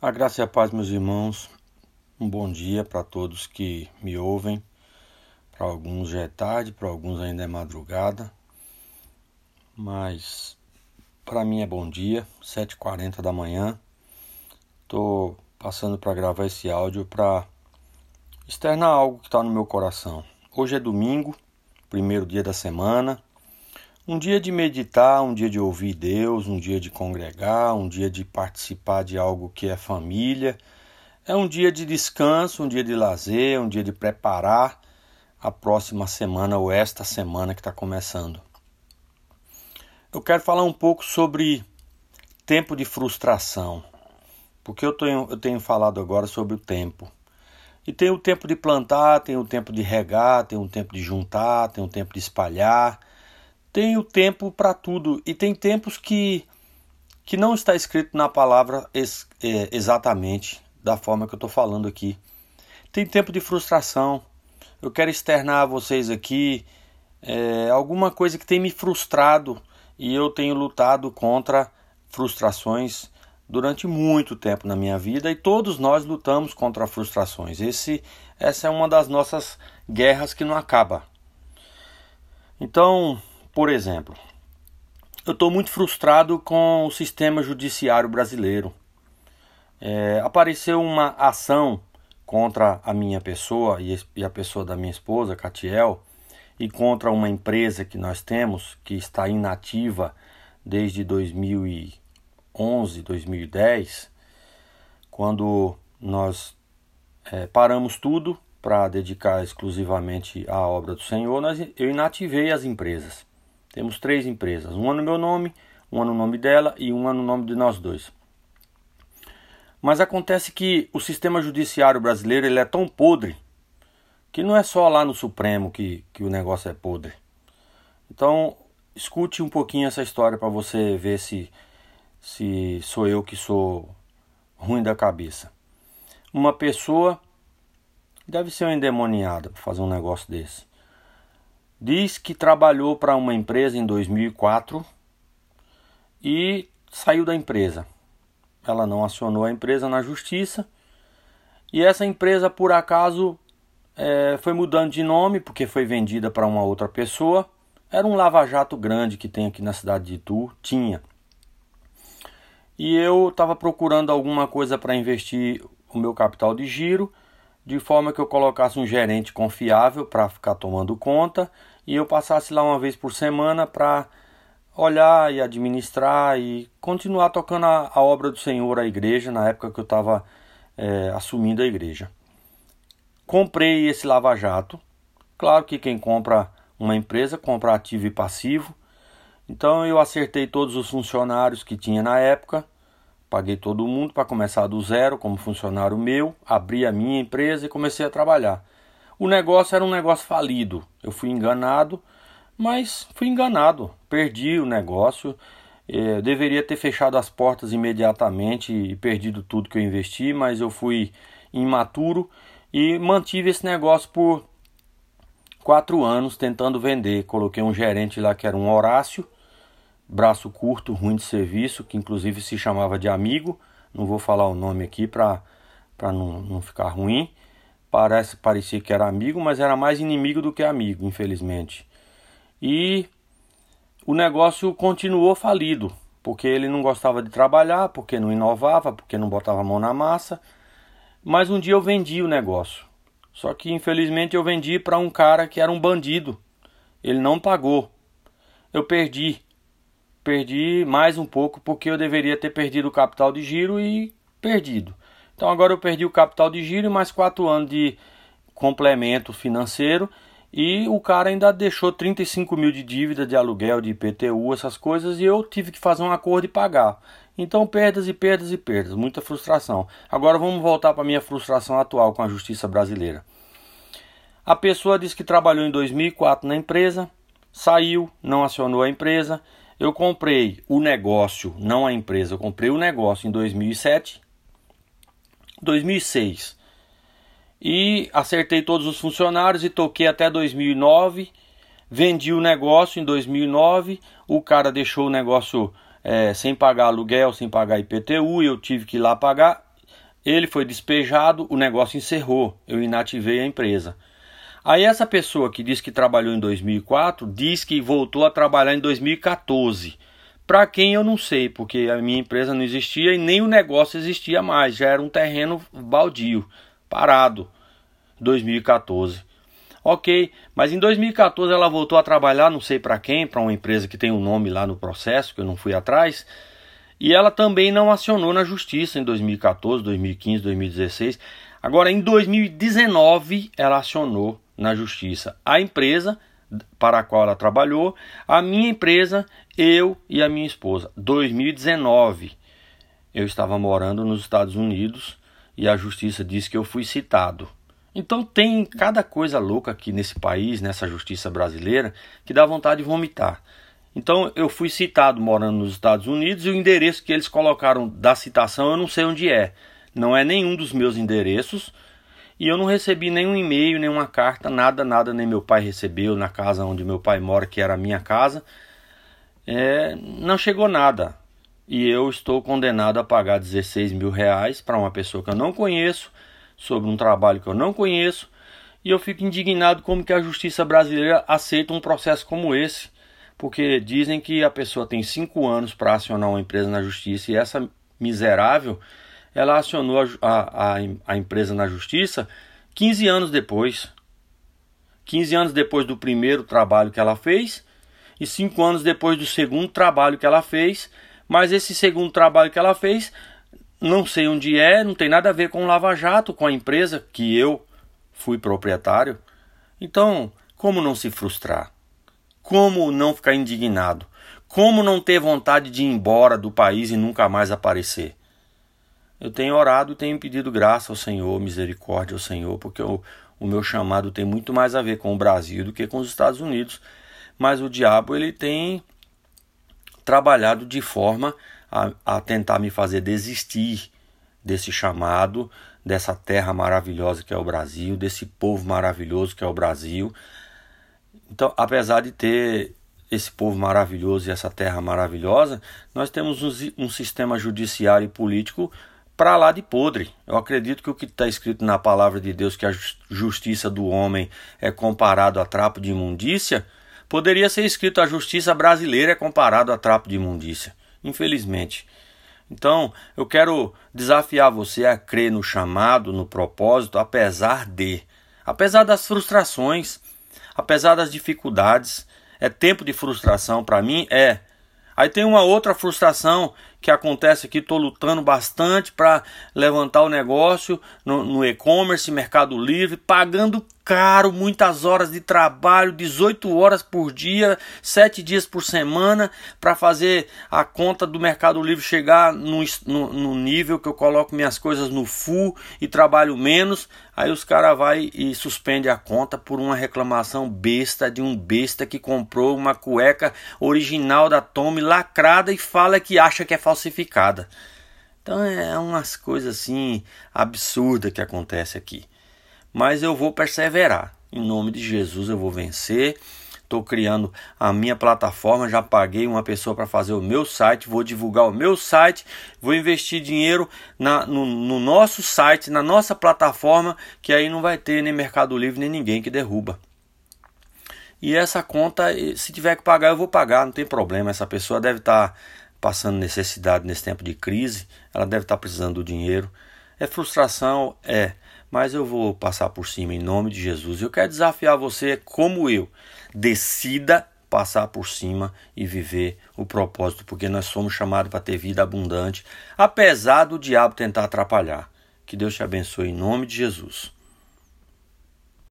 A graça e a paz, meus irmãos. Um bom dia para todos que me ouvem. Para alguns já é tarde, para alguns ainda é madrugada. Mas para mim é bom dia, 7h40 da manhã. Estou passando para gravar esse áudio para externar algo que está no meu coração. Hoje é domingo, primeiro dia da semana. Um dia de meditar, um dia de ouvir Deus, um dia de congregar, um dia de participar de algo que é família. É um dia de descanso, um dia de lazer, um dia de preparar a próxima semana ou esta semana que está começando. Eu quero falar um pouco sobre tempo de frustração, porque eu tenho, eu tenho falado agora sobre o tempo. E tem o tempo de plantar, tem o tempo de regar, tem o tempo de juntar, tem o tempo de espalhar tem o tempo para tudo e tem tempos que que não está escrito na palavra é, exatamente da forma que eu estou falando aqui. Tem tempo de frustração. Eu quero externar a vocês aqui é, alguma coisa que tem me frustrado e eu tenho lutado contra frustrações durante muito tempo na minha vida e todos nós lutamos contra frustrações. Esse, essa é uma das nossas guerras que não acaba. Então, por exemplo, eu estou muito frustrado com o sistema judiciário brasileiro. É, apareceu uma ação contra a minha pessoa e a pessoa da minha esposa, Catiel, e contra uma empresa que nós temos que está inativa desde 2011, 2010, quando nós é, paramos tudo para dedicar exclusivamente à obra do Senhor, nós, eu inativei as empresas. Temos três empresas, uma no meu nome, uma no nome dela e uma no nome de nós dois. Mas acontece que o sistema judiciário brasileiro ele é tão podre que não é só lá no Supremo que, que o negócio é podre. Então, escute um pouquinho essa história para você ver se, se sou eu que sou ruim da cabeça. Uma pessoa deve ser endemoniada para fazer um negócio desse. Diz que trabalhou para uma empresa em 2004 e saiu da empresa. Ela não acionou a empresa na justiça e essa empresa, por acaso, é, foi mudando de nome porque foi vendida para uma outra pessoa. Era um lava-jato grande que tem aqui na cidade de Itu, tinha. E eu estava procurando alguma coisa para investir o meu capital de giro de forma que eu colocasse um gerente confiável para ficar tomando conta e eu passasse lá uma vez por semana para olhar e administrar e continuar tocando a, a, obra do Senhor à igreja na época que eu estava é, assumindo a igreja. Comprei esse lava-jato. Claro que quem compra uma empresa compra ativo e passivo. Então eu acertei todos os funcionários que tinha na época Paguei todo mundo para começar do zero como funcionário meu, abri a minha empresa e comecei a trabalhar. O negócio era um negócio falido. Eu fui enganado, mas fui enganado. Perdi o negócio. É, deveria ter fechado as portas imediatamente e perdido tudo que eu investi, mas eu fui imaturo e mantive esse negócio por quatro anos tentando vender. Coloquei um gerente lá que era um Horácio braço curto, ruim de serviço, que inclusive se chamava de amigo. Não vou falar o nome aqui para não, não ficar ruim. Parece parecia que era amigo, mas era mais inimigo do que amigo, infelizmente. E o negócio continuou falido, porque ele não gostava de trabalhar, porque não inovava, porque não botava a mão na massa. Mas um dia eu vendi o negócio. Só que infelizmente eu vendi para um cara que era um bandido. Ele não pagou. Eu perdi perdi mais um pouco porque eu deveria ter perdido o capital de giro e perdido. Então agora eu perdi o capital de giro e mais quatro anos de complemento financeiro e o cara ainda deixou 35 mil de dívida de aluguel, de IPTU, essas coisas, e eu tive que fazer um acordo e pagar. Então perdas e perdas e perdas, muita frustração. Agora vamos voltar para a minha frustração atual com a justiça brasileira. A pessoa disse que trabalhou em 2004 na empresa, saiu, não acionou a empresa, eu comprei o negócio, não a empresa, eu comprei o negócio em 2007, 2006. E acertei todos os funcionários e toquei até 2009. Vendi o negócio em 2009. O cara deixou o negócio é, sem pagar aluguel, sem pagar IPTU, eu tive que ir lá pagar. Ele foi despejado, o negócio encerrou, eu inativei a empresa. Aí essa pessoa que disse que trabalhou em 2004 diz que voltou a trabalhar em 2014. Para quem eu não sei, porque a minha empresa não existia e nem o negócio existia mais, já era um terreno baldio, parado. 2014. Ok, mas em 2014 ela voltou a trabalhar, não sei para quem, para uma empresa que tem um nome lá no processo, que eu não fui atrás. E ela também não acionou na justiça em 2014, 2015, 2016. Agora, em 2019, ela acionou na justiça a empresa para a qual ela trabalhou, a minha empresa, eu e a minha esposa. 2019, eu estava morando nos Estados Unidos e a justiça disse que eu fui citado. Então tem cada coisa louca aqui nesse país, nessa justiça brasileira, que dá vontade de vomitar. Então eu fui citado morando nos Estados Unidos e o endereço que eles colocaram da citação eu não sei onde é. Não é nenhum dos meus endereços e eu não recebi nenhum e-mail, nenhuma carta, nada, nada, nem meu pai recebeu na casa onde meu pai mora, que era a minha casa. É, não chegou nada. E eu estou condenado a pagar 16 mil reais para uma pessoa que eu não conheço sobre um trabalho que eu não conheço e eu fico indignado como que a justiça brasileira aceita um processo como esse, porque dizem que a pessoa tem cinco anos para acionar uma empresa na justiça e essa miserável ela acionou a, a, a empresa na justiça 15 anos depois. 15 anos depois do primeiro trabalho que ela fez e 5 anos depois do segundo trabalho que ela fez, mas esse segundo trabalho que ela fez não sei onde é, não tem nada a ver com o Lava Jato, com a empresa que eu fui proprietário. Então, como não se frustrar? Como não ficar indignado? Como não ter vontade de ir embora do país e nunca mais aparecer? Eu tenho orado e tenho pedido graça ao Senhor, misericórdia ao Senhor, porque o, o meu chamado tem muito mais a ver com o Brasil do que com os Estados Unidos. Mas o diabo ele tem trabalhado de forma a, a tentar me fazer desistir desse chamado, dessa terra maravilhosa que é o Brasil, desse povo maravilhoso que é o Brasil. Então, apesar de ter esse povo maravilhoso e essa terra maravilhosa, nós temos um, um sistema judiciário e político para lá de podre. Eu acredito que o que está escrito na palavra de Deus, que a justiça do homem é comparado a trapo de imundícia, poderia ser escrito a justiça brasileira é comparado a trapo de imundícia infelizmente. Então, eu quero desafiar você a crer no chamado, no propósito, apesar de, apesar das frustrações, apesar das dificuldades. É tempo de frustração para mim? É. Aí tem uma outra frustração que acontece aqui, estou lutando bastante para levantar o negócio no, no e-commerce, Mercado Livre, pagando caro, muitas horas de trabalho, 18 horas por dia, 7 dias por semana, para fazer a conta do Mercado Livre chegar no, no, no, nível que eu coloco minhas coisas no full e trabalho menos. Aí os caras vai e suspende a conta por uma reclamação besta de um besta que comprou uma cueca original da Tommy lacrada e fala que acha que é falsificada. Então é umas coisas assim absurdas que acontece aqui mas eu vou perseverar. Em nome de Jesus eu vou vencer. Estou criando a minha plataforma, já paguei uma pessoa para fazer o meu site, vou divulgar o meu site, vou investir dinheiro na, no, no nosso site, na nossa plataforma, que aí não vai ter nem Mercado Livre nem ninguém que derruba. E essa conta, se tiver que pagar, eu vou pagar, não tem problema. Essa pessoa deve estar tá passando necessidade nesse tempo de crise, ela deve estar tá precisando do dinheiro. É frustração? É mas eu vou passar por cima em nome de Jesus. Eu quero desafiar você, como eu, decida passar por cima e viver o propósito, porque nós somos chamados para ter vida abundante, apesar do diabo tentar atrapalhar. Que Deus te abençoe em nome de Jesus.